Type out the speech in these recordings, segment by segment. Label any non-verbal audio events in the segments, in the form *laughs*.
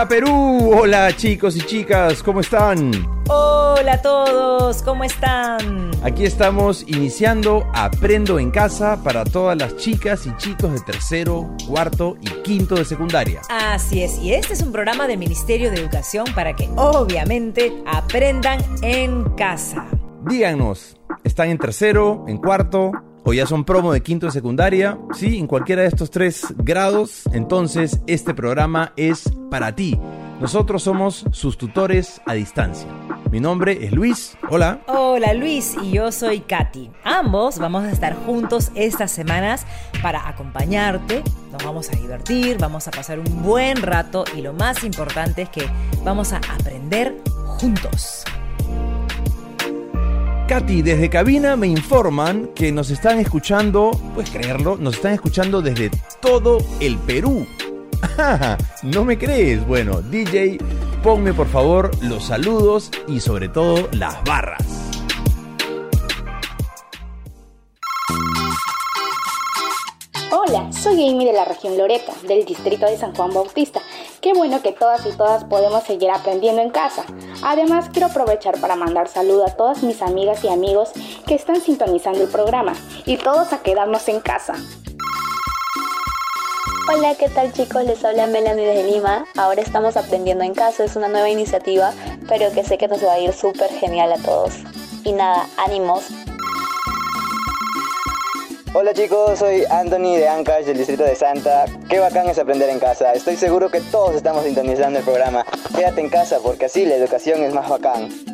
Hola Perú, hola chicos y chicas, ¿cómo están? Hola a todos, ¿cómo están? Aquí estamos iniciando Aprendo en Casa para todas las chicas y chicos de tercero, cuarto y quinto de secundaria. Así es, y este es un programa del Ministerio de Educación para que obviamente aprendan en casa. Díganos, ¿están en tercero, en cuarto, o ya son promo de quinto de secundaria, sí, en cualquiera de estos tres grados, entonces este programa es para ti. Nosotros somos sus tutores a distancia. Mi nombre es Luis. Hola. Hola Luis y yo soy Katy. Ambos vamos a estar juntos estas semanas para acompañarte. Nos vamos a divertir, vamos a pasar un buen rato y lo más importante es que vamos a aprender juntos. Katy, desde cabina me informan que nos están escuchando, puedes creerlo, nos están escuchando desde todo el Perú. *laughs* ¿No me crees? Bueno, DJ, ponme por favor los saludos y sobre todo las barras. Hola, soy Amy de la región Loreto, del distrito de San Juan Bautista. Qué bueno que todas y todas podemos seguir aprendiendo en casa. Además, quiero aprovechar para mandar saludos a todas mis amigas y amigos que están sintonizando el programa y todos a quedarnos en casa. Hola, ¿qué tal chicos? Les habla Melanie desde Lima. Ahora estamos aprendiendo en casa, es una nueva iniciativa, pero que sé que nos va a ir súper genial a todos. Y nada, ánimos. Hola chicos, soy Anthony de Ancash del distrito de Santa. Qué bacán es aprender en casa. Estoy seguro que todos estamos sintonizando el programa. Quédate en casa porque así la educación es más bacán.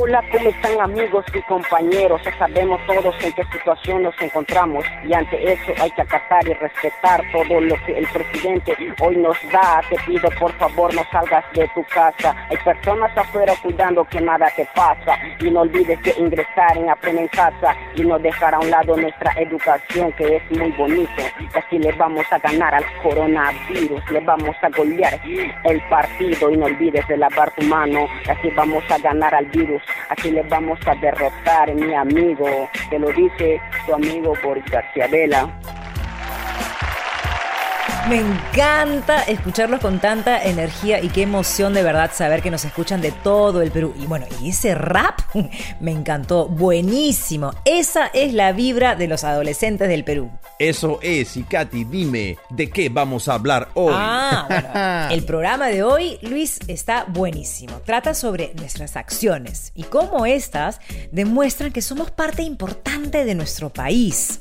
Hola, ¿cómo están amigos y compañeros? Ya sabemos todos en qué situación nos encontramos y ante eso hay que acatar y respetar todo lo que el presidente hoy nos da. Te pido por favor no salgas de tu casa. Hay personas afuera cuidando que nada te pasa y no olvides de ingresar en Aprende en Casa y no dejar a un lado nuestra educación que es muy bonito. Y así le vamos a ganar al coronavirus, le vamos a golear el partido y no olvides de lavar tu mano. Y así vamos a ganar al virus Así les vamos a derrotar, mi amigo. Te lo dice tu amigo Boris García Vela. Me encanta escucharlos con tanta energía y qué emoción de verdad saber que nos escuchan de todo el Perú. Y bueno, y ese rap *laughs* me encantó, buenísimo. Esa es la vibra de los adolescentes del Perú. Eso es, y Katy, dime, ¿de qué vamos a hablar hoy? Ah, bueno, *laughs* el programa de hoy, Luis, está buenísimo. Trata sobre nuestras acciones y cómo estas demuestran que somos parte importante de nuestro país.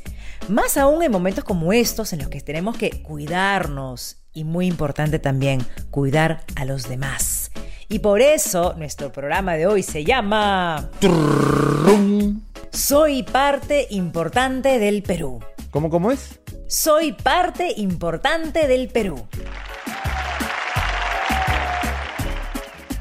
Más aún en momentos como estos en los que tenemos que cuidarnos y muy importante también cuidar a los demás. Y por eso nuestro programa de hoy se llama... Soy parte importante del Perú. ¿Cómo, cómo es? Soy parte importante del Perú.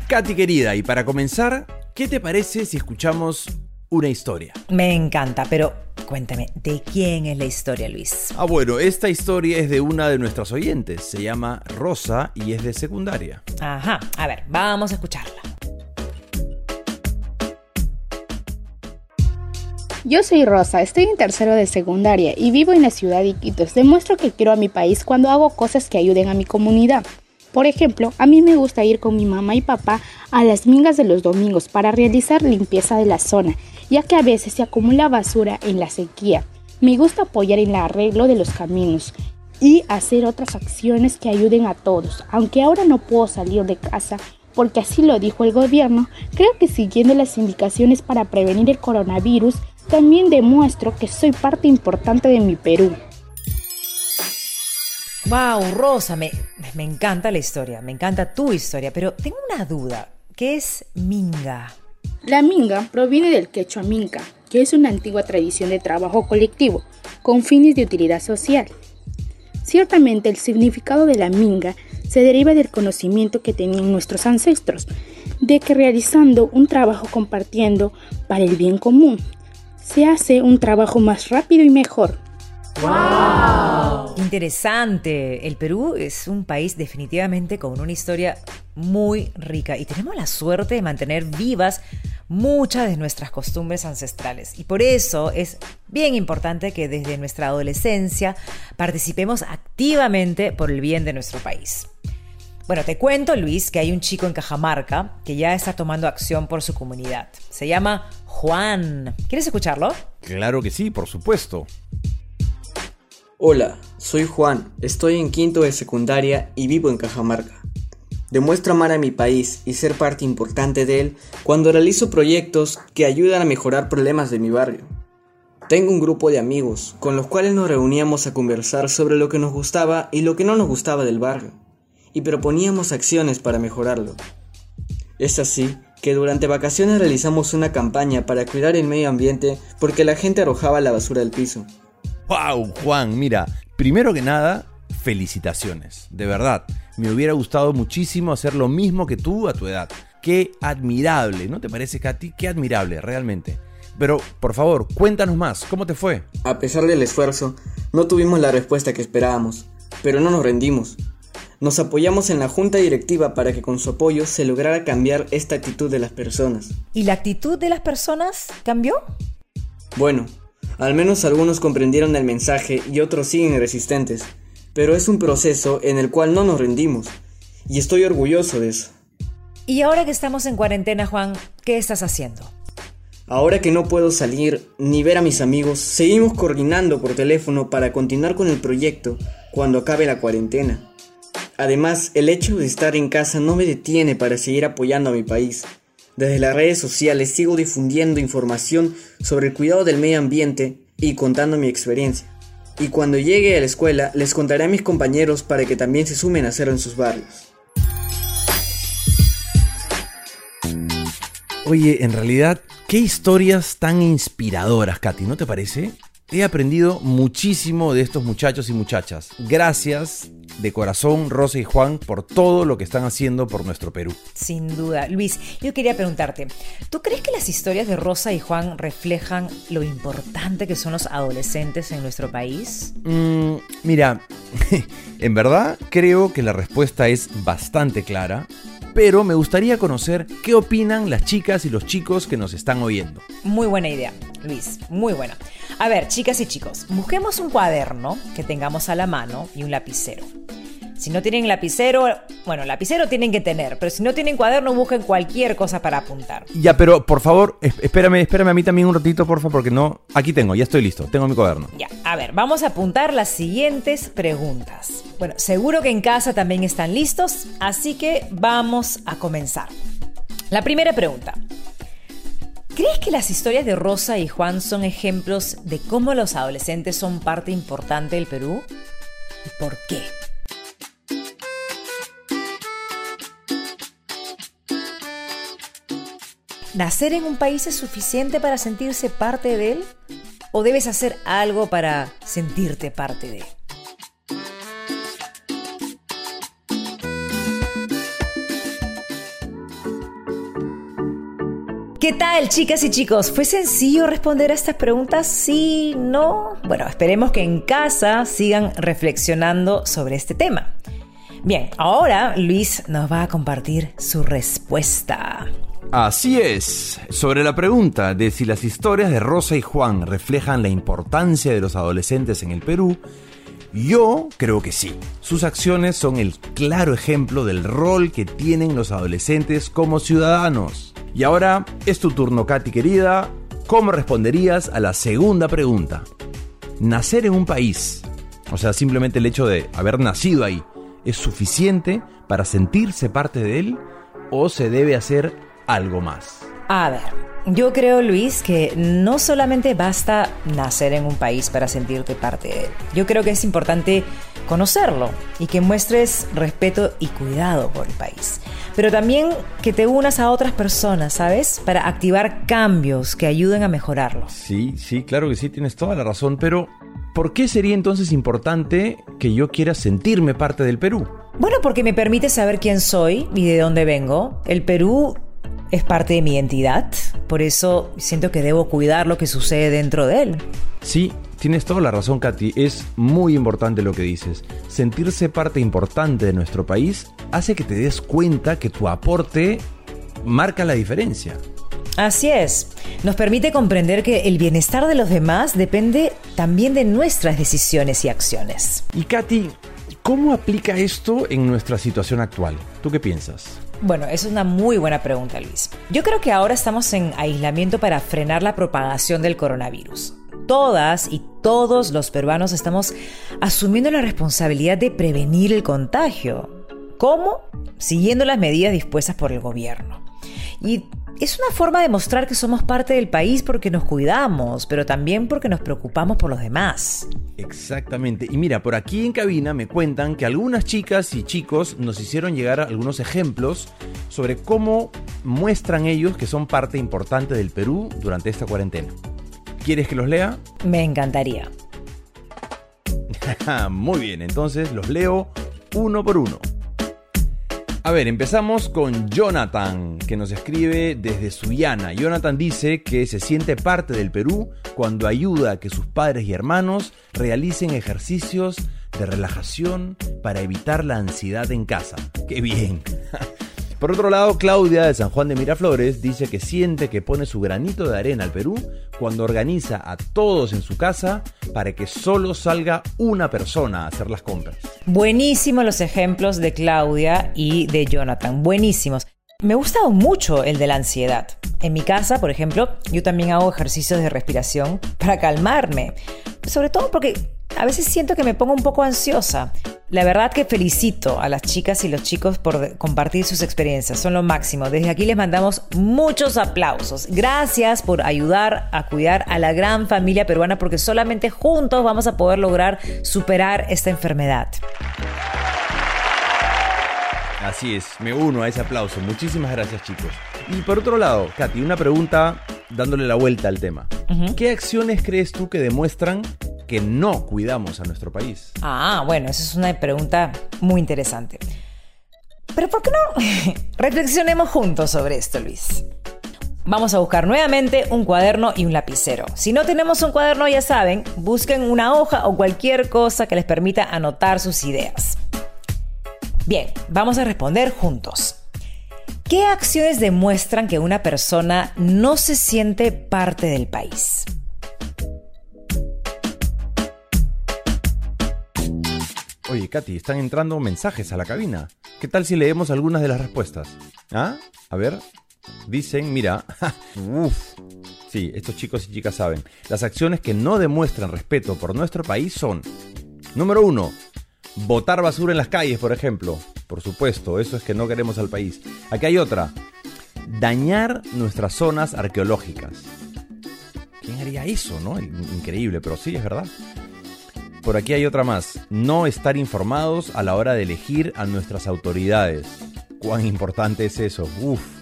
Katy querida, y para comenzar, ¿qué te parece si escuchamos una historia? Me encanta, pero cuéntame, ¿de quién es la historia, Luis? Ah, bueno, esta historia es de una de nuestras oyentes. Se llama Rosa y es de secundaria. Ajá, a ver, vamos a escucharla. Yo soy Rosa, estoy en tercero de secundaria y vivo en la ciudad de Iquitos. Demuestro que quiero a mi país cuando hago cosas que ayuden a mi comunidad. Por ejemplo, a mí me gusta ir con mi mamá y papá a las mingas de los domingos para realizar limpieza de la zona, ya que a veces se acumula basura en la sequía. Me gusta apoyar en el arreglo de los caminos y hacer otras acciones que ayuden a todos. Aunque ahora no puedo salir de casa porque así lo dijo el gobierno, creo que siguiendo las indicaciones para prevenir el coronavirus, también demuestro que soy parte importante de mi Perú. Wow, Rosa, me, me encanta la historia, me encanta tu historia, pero tengo una duda. ¿Qué es minga? La minga proviene del quechua minca, que es una antigua tradición de trabajo colectivo con fines de utilidad social. Ciertamente el significado de la minga se deriva del conocimiento que tenían nuestros ancestros, de que realizando un trabajo compartiendo para el bien común, se hace un trabajo más rápido y mejor. ¡Wow! Interesante. El Perú es un país definitivamente con una historia muy rica y tenemos la suerte de mantener vivas muchas de nuestras costumbres ancestrales. Y por eso es bien importante que desde nuestra adolescencia participemos activamente por el bien de nuestro país. Bueno, te cuento, Luis, que hay un chico en Cajamarca que ya está tomando acción por su comunidad. Se llama Juan. ¿Quieres escucharlo? Claro que sí, por supuesto. Hola, soy Juan, estoy en quinto de secundaria y vivo en Cajamarca. Demuestro amar a mi país y ser parte importante de él cuando realizo proyectos que ayudan a mejorar problemas de mi barrio. Tengo un grupo de amigos con los cuales nos reuníamos a conversar sobre lo que nos gustaba y lo que no nos gustaba del barrio y proponíamos acciones para mejorarlo. Es así que durante vacaciones realizamos una campaña para cuidar el medio ambiente porque la gente arrojaba la basura del piso. ¡Wow, Juan! Mira, primero que nada, felicitaciones. De verdad, me hubiera gustado muchísimo hacer lo mismo que tú a tu edad. Qué admirable, ¿no te parece, Katy? Qué admirable, realmente. Pero, por favor, cuéntanos más, ¿cómo te fue? A pesar del esfuerzo, no tuvimos la respuesta que esperábamos, pero no nos rendimos. Nos apoyamos en la junta directiva para que con su apoyo se lograra cambiar esta actitud de las personas. ¿Y la actitud de las personas cambió? Bueno, al menos algunos comprendieron el mensaje y otros siguen resistentes, pero es un proceso en el cual no nos rendimos, y estoy orgulloso de eso. Y ahora que estamos en cuarentena, Juan, ¿qué estás haciendo? Ahora que no puedo salir ni ver a mis amigos, seguimos coordinando por teléfono para continuar con el proyecto cuando acabe la cuarentena. Además, el hecho de estar en casa no me detiene para seguir apoyando a mi país. Desde las redes sociales sigo difundiendo información sobre el cuidado del medio ambiente y contando mi experiencia. Y cuando llegue a la escuela les contaré a mis compañeros para que también se sumen a hacerlo en sus barrios. Oye, en realidad, qué historias tan inspiradoras, Katy, ¿no te parece? He aprendido muchísimo de estos muchachos y muchachas. Gracias de corazón, Rosa y Juan, por todo lo que están haciendo por nuestro Perú. Sin duda. Luis, yo quería preguntarte, ¿tú crees que las historias de Rosa y Juan reflejan lo importante que son los adolescentes en nuestro país? Mm, mira, *laughs* en verdad creo que la respuesta es bastante clara pero me gustaría conocer qué opinan las chicas y los chicos que nos están oyendo. Muy buena idea, Luis, muy buena. A ver, chicas y chicos, busquemos un cuaderno que tengamos a la mano y un lapicero. Si no tienen lapicero, bueno, lapicero tienen que tener, pero si no tienen cuaderno, busquen cualquier cosa para apuntar. Ya, pero por favor, espérame, espérame a mí también un ratito, por favor, porque no. Aquí tengo, ya estoy listo, tengo mi cuaderno. Ya, a ver, vamos a apuntar las siguientes preguntas. Bueno, seguro que en casa también están listos, así que vamos a comenzar. La primera pregunta. ¿Crees que las historias de Rosa y Juan son ejemplos de cómo los adolescentes son parte importante del Perú? ¿Y por qué? ¿Nacer en un país es suficiente para sentirse parte de él? ¿O debes hacer algo para sentirte parte de él? ¿Qué tal, chicas y chicos? ¿Fue sencillo responder a estas preguntas? Sí, no. Bueno, esperemos que en casa sigan reflexionando sobre este tema. Bien, ahora Luis nos va a compartir su respuesta. Así es. Sobre la pregunta de si las historias de Rosa y Juan reflejan la importancia de los adolescentes en el Perú, yo creo que sí. Sus acciones son el claro ejemplo del rol que tienen los adolescentes como ciudadanos. Y ahora es tu turno, Katy querida. ¿Cómo responderías a la segunda pregunta? Nacer en un país, o sea, simplemente el hecho de haber nacido ahí, ¿es suficiente para sentirse parte de él o se debe hacer algo más? A ver, yo creo, Luis, que no solamente basta nacer en un país para sentirte parte de él. Yo creo que es importante conocerlo y que muestres respeto y cuidado por el país. Pero también que te unas a otras personas, ¿sabes? Para activar cambios que ayuden a mejorarlo. Sí, sí, claro que sí, tienes toda la razón, pero ¿por qué sería entonces importante que yo quiera sentirme parte del Perú? Bueno, porque me permite saber quién soy y de dónde vengo. El Perú es parte de mi identidad, por eso siento que debo cuidar lo que sucede dentro de él. Sí, tienes toda la razón, Katy. Es muy importante lo que dices. Sentirse parte importante de nuestro país hace que te des cuenta que tu aporte marca la diferencia. Así es. Nos permite comprender que el bienestar de los demás depende también de nuestras decisiones y acciones. Y Katy, ¿cómo aplica esto en nuestra situación actual? ¿Tú qué piensas? Bueno, es una muy buena pregunta, Luis. Yo creo que ahora estamos en aislamiento para frenar la propagación del coronavirus. Todas y todos los peruanos estamos asumiendo la responsabilidad de prevenir el contagio. ¿Cómo? Siguiendo las medidas dispuestas por el gobierno. Y es una forma de mostrar que somos parte del país porque nos cuidamos, pero también porque nos preocupamos por los demás. Exactamente. Y mira, por aquí en cabina me cuentan que algunas chicas y chicos nos hicieron llegar algunos ejemplos sobre cómo muestran ellos que son parte importante del Perú durante esta cuarentena. ¿Quieres que los lea? Me encantaría. *laughs* Muy bien, entonces los leo uno por uno. A ver, empezamos con Jonathan, que nos escribe desde Sullana. Jonathan dice que se siente parte del Perú cuando ayuda a que sus padres y hermanos realicen ejercicios de relajación para evitar la ansiedad en casa. ¡Qué bien! Por otro lado, Claudia de San Juan de Miraflores dice que siente que pone su granito de arena al Perú cuando organiza a todos en su casa para que solo salga una persona a hacer las compras. Buenísimos los ejemplos de Claudia y de Jonathan, buenísimos. Me gusta mucho el de la ansiedad. En mi casa, por ejemplo, yo también hago ejercicios de respiración para calmarme. Sobre todo porque a veces siento que me pongo un poco ansiosa. La verdad que felicito a las chicas y los chicos por compartir sus experiencias, son lo máximo. Desde aquí les mandamos muchos aplausos. Gracias por ayudar a cuidar a la gran familia peruana porque solamente juntos vamos a poder lograr superar esta enfermedad. Así es, me uno a ese aplauso. Muchísimas gracias chicos. Y por otro lado, Katy, una pregunta dándole la vuelta al tema. ¿Qué acciones crees tú que demuestran que no cuidamos a nuestro país? Ah, bueno, esa es una pregunta muy interesante. Pero ¿por qué no *laughs* reflexionemos juntos sobre esto, Luis? Vamos a buscar nuevamente un cuaderno y un lapicero. Si no tenemos un cuaderno, ya saben, busquen una hoja o cualquier cosa que les permita anotar sus ideas. Bien, vamos a responder juntos. ¿Qué acciones demuestran que una persona no se siente parte del país? Oye, Katy, están entrando mensajes a la cabina. ¿Qué tal si leemos algunas de las respuestas? ¿Ah? A ver. Dicen, mira, *laughs* uff. Sí, estos chicos y chicas saben. Las acciones que no demuestran respeto por nuestro país son, número uno, botar basura en las calles, por ejemplo. Por supuesto, eso es que no queremos al país. Aquí hay otra, dañar nuestras zonas arqueológicas. ¿Quién haría eso, no? Increíble, pero sí, es verdad. Por aquí hay otra más. No estar informados a la hora de elegir a nuestras autoridades. ¿Cuán importante es eso? Uf.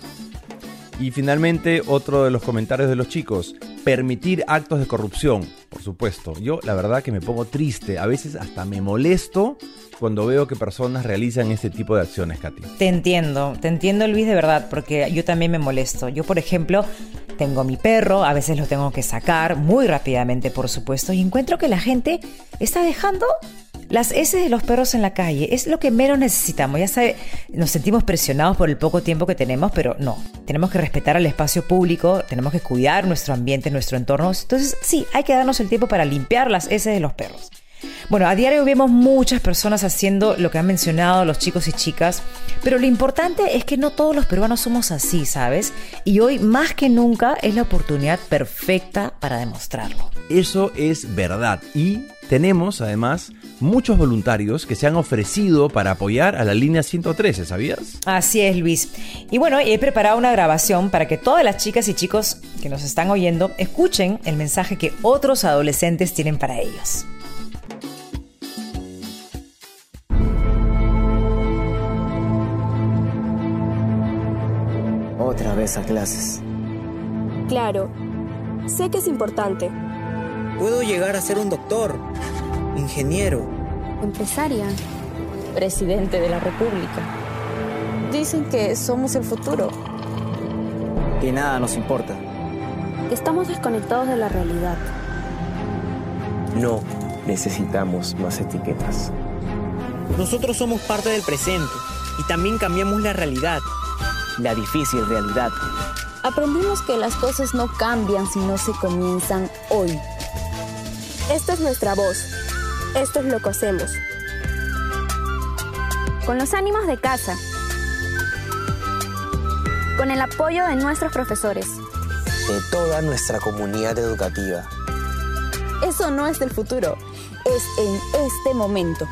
Y finalmente, otro de los comentarios de los chicos. Permitir actos de corrupción. Por supuesto. Yo la verdad que me pongo triste. A veces hasta me molesto cuando veo que personas realizan este tipo de acciones, Katy. Te entiendo, te entiendo Luis de verdad, porque yo también me molesto. Yo, por ejemplo, tengo mi perro, a veces lo tengo que sacar muy rápidamente, por supuesto, y encuentro que la gente está dejando las S de los perros en la calle. Es lo que menos necesitamos. Ya sabe, nos sentimos presionados por el poco tiempo que tenemos, pero no. Tenemos que respetar el espacio público, tenemos que cuidar nuestro ambiente, nuestro entorno. Entonces, sí, hay que darnos el tiempo para limpiar las S de los perros. Bueno, a diario vemos muchas personas haciendo lo que han mencionado los chicos y chicas, pero lo importante es que no todos los peruanos somos así, ¿sabes? Y hoy más que nunca es la oportunidad perfecta para demostrarlo. Eso es verdad y tenemos además muchos voluntarios que se han ofrecido para apoyar a la línea 113, ¿sabías? Así es, Luis. Y bueno, he preparado una grabación para que todas las chicas y chicos que nos están oyendo escuchen el mensaje que otros adolescentes tienen para ellos. Otra vez a clases. Claro, sé que es importante. Puedo llegar a ser un doctor, ingeniero, empresaria, presidente de la República. Dicen que somos el futuro. Y nada nos importa. Estamos desconectados de la realidad. No necesitamos más etiquetas. Nosotros somos parte del presente y también cambiamos la realidad la difícil realidad aprendimos que las cosas no cambian si no se comienzan hoy. Esta es nuestra voz. Esto es lo que hacemos. Con los ánimos de casa. Con el apoyo de nuestros profesores. De toda nuestra comunidad educativa. Eso no es del futuro, es en este momento.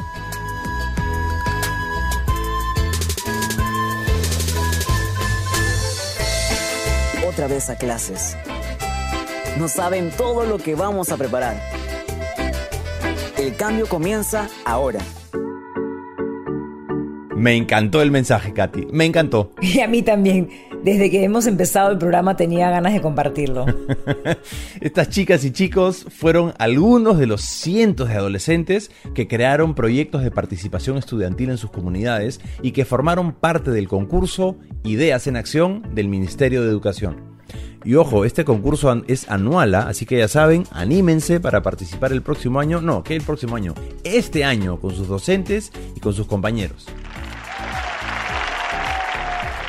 Otra vez a clases. No saben todo lo que vamos a preparar. El cambio comienza ahora. Me encantó el mensaje, Katy. Me encantó. *laughs* Y a mí también. Desde que hemos empezado el programa tenía ganas de compartirlo. *laughs* Estas chicas y chicos fueron algunos de los cientos de adolescentes que crearon proyectos de participación estudiantil en sus comunidades y que formaron parte del concurso Ideas en Acción del Ministerio de Educación. Y ojo, este concurso es anual, ¿ah? así que ya saben, anímense para participar el próximo año. No, que el próximo año. Este año con sus docentes y con sus compañeros.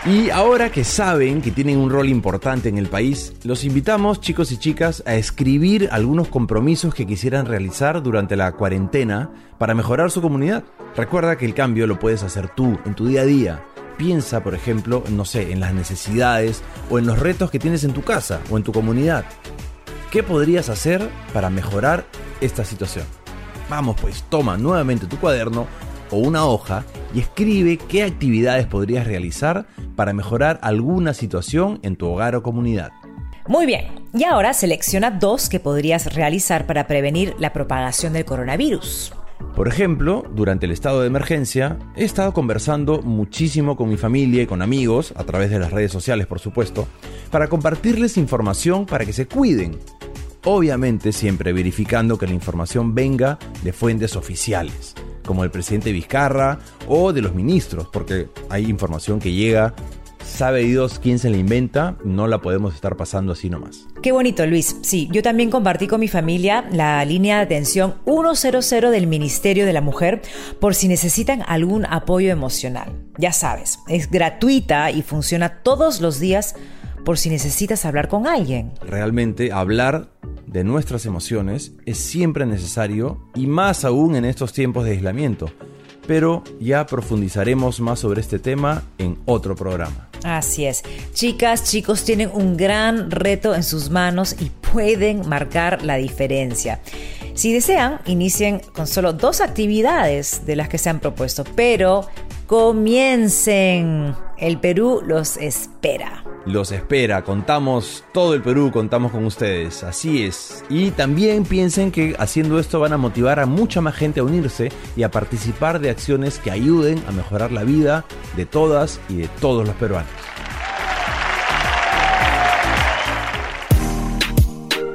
Y ahora que saben que tienen un rol importante en el país, los invitamos, chicos y chicas, a escribir algunos compromisos que quisieran realizar durante la cuarentena para mejorar su comunidad. Recuerda que el cambio lo puedes hacer tú, en tu día a día. Piensa, por ejemplo, no sé, en las necesidades o en los retos que tienes en tu casa o en tu comunidad. ¿Qué podrías hacer para mejorar esta situación? Vamos pues, toma nuevamente tu cuaderno o una hoja y escribe qué actividades podrías realizar para mejorar alguna situación en tu hogar o comunidad. Muy bien, y ahora selecciona dos que podrías realizar para prevenir la propagación del coronavirus. Por ejemplo, durante el estado de emergencia, he estado conversando muchísimo con mi familia y con amigos, a través de las redes sociales por supuesto, para compartirles información para que se cuiden. Obviamente siempre verificando que la información venga de fuentes oficiales como el presidente Vizcarra o de los ministros, porque hay información que llega, sabe Dios quién se la inventa, no la podemos estar pasando así nomás. Qué bonito, Luis. Sí, yo también compartí con mi familia la línea de atención 100 del Ministerio de la Mujer por si necesitan algún apoyo emocional. Ya sabes, es gratuita y funciona todos los días por si necesitas hablar con alguien. Realmente hablar de nuestras emociones es siempre necesario y más aún en estos tiempos de aislamiento. Pero ya profundizaremos más sobre este tema en otro programa. Así es. Chicas, chicos tienen un gran reto en sus manos y pueden marcar la diferencia. Si desean, inicien con solo dos actividades de las que se han propuesto, pero comiencen. El Perú los espera. Los espera, contamos todo el Perú, contamos con ustedes, así es. Y también piensen que haciendo esto van a motivar a mucha más gente a unirse y a participar de acciones que ayuden a mejorar la vida de todas y de todos los peruanos.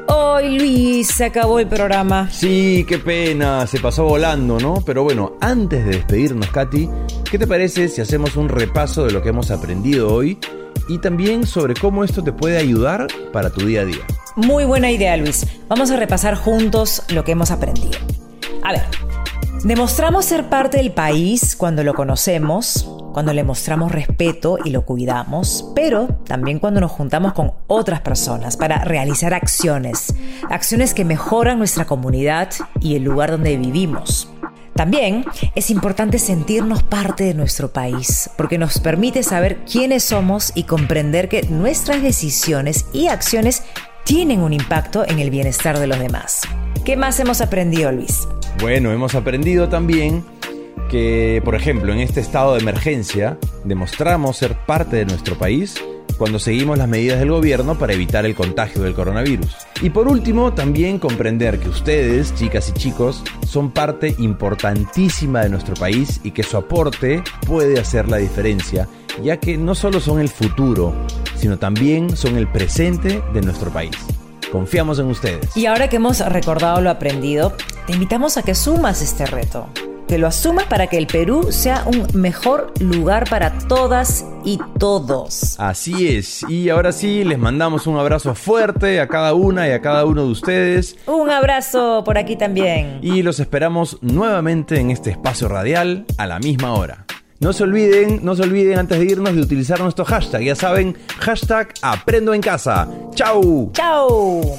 Hoy Luis, se acabó el programa. Sí, qué pena, se pasó volando, ¿no? Pero bueno, antes de despedirnos, Katy, ¿qué te parece si hacemos un repaso de lo que hemos aprendido hoy y también sobre cómo esto te puede ayudar para tu día a día? Muy buena idea, Luis. Vamos a repasar juntos lo que hemos aprendido. A ver, demostramos ser parte del país cuando lo conocemos, cuando le mostramos respeto y lo cuidamos, pero también cuando nos juntamos con otras personas para realizar acciones, acciones que mejoran nuestra comunidad y el lugar donde vivimos. También es importante sentirnos parte de nuestro país, porque nos permite saber quiénes somos y comprender que nuestras decisiones y acciones tienen un impacto en el bienestar de los demás. ¿Qué más hemos aprendido, Luis? Bueno, hemos aprendido también que, por ejemplo, en este estado de emergencia, demostramos ser parte de nuestro país cuando seguimos las medidas del gobierno para evitar el contagio del coronavirus. Y por último, también comprender que ustedes, chicas y chicos, son parte importantísima de nuestro país y que su aporte puede hacer la diferencia, ya que no solo son el futuro, sino también son el presente de nuestro país. Confiamos en ustedes. Y ahora que hemos recordado lo aprendido, te invitamos a que sumas este reto que lo asumas para que el Perú sea un mejor lugar para todas y todos. Así es, y ahora sí, les mandamos un abrazo fuerte a cada una y a cada uno de ustedes. Un abrazo por aquí también. Y los esperamos nuevamente en este espacio radial a la misma hora. No se olviden, no se olviden antes de irnos de utilizar nuestro hashtag. Ya saben, hashtag aprendo en casa. ¡Chau! ¡Chau!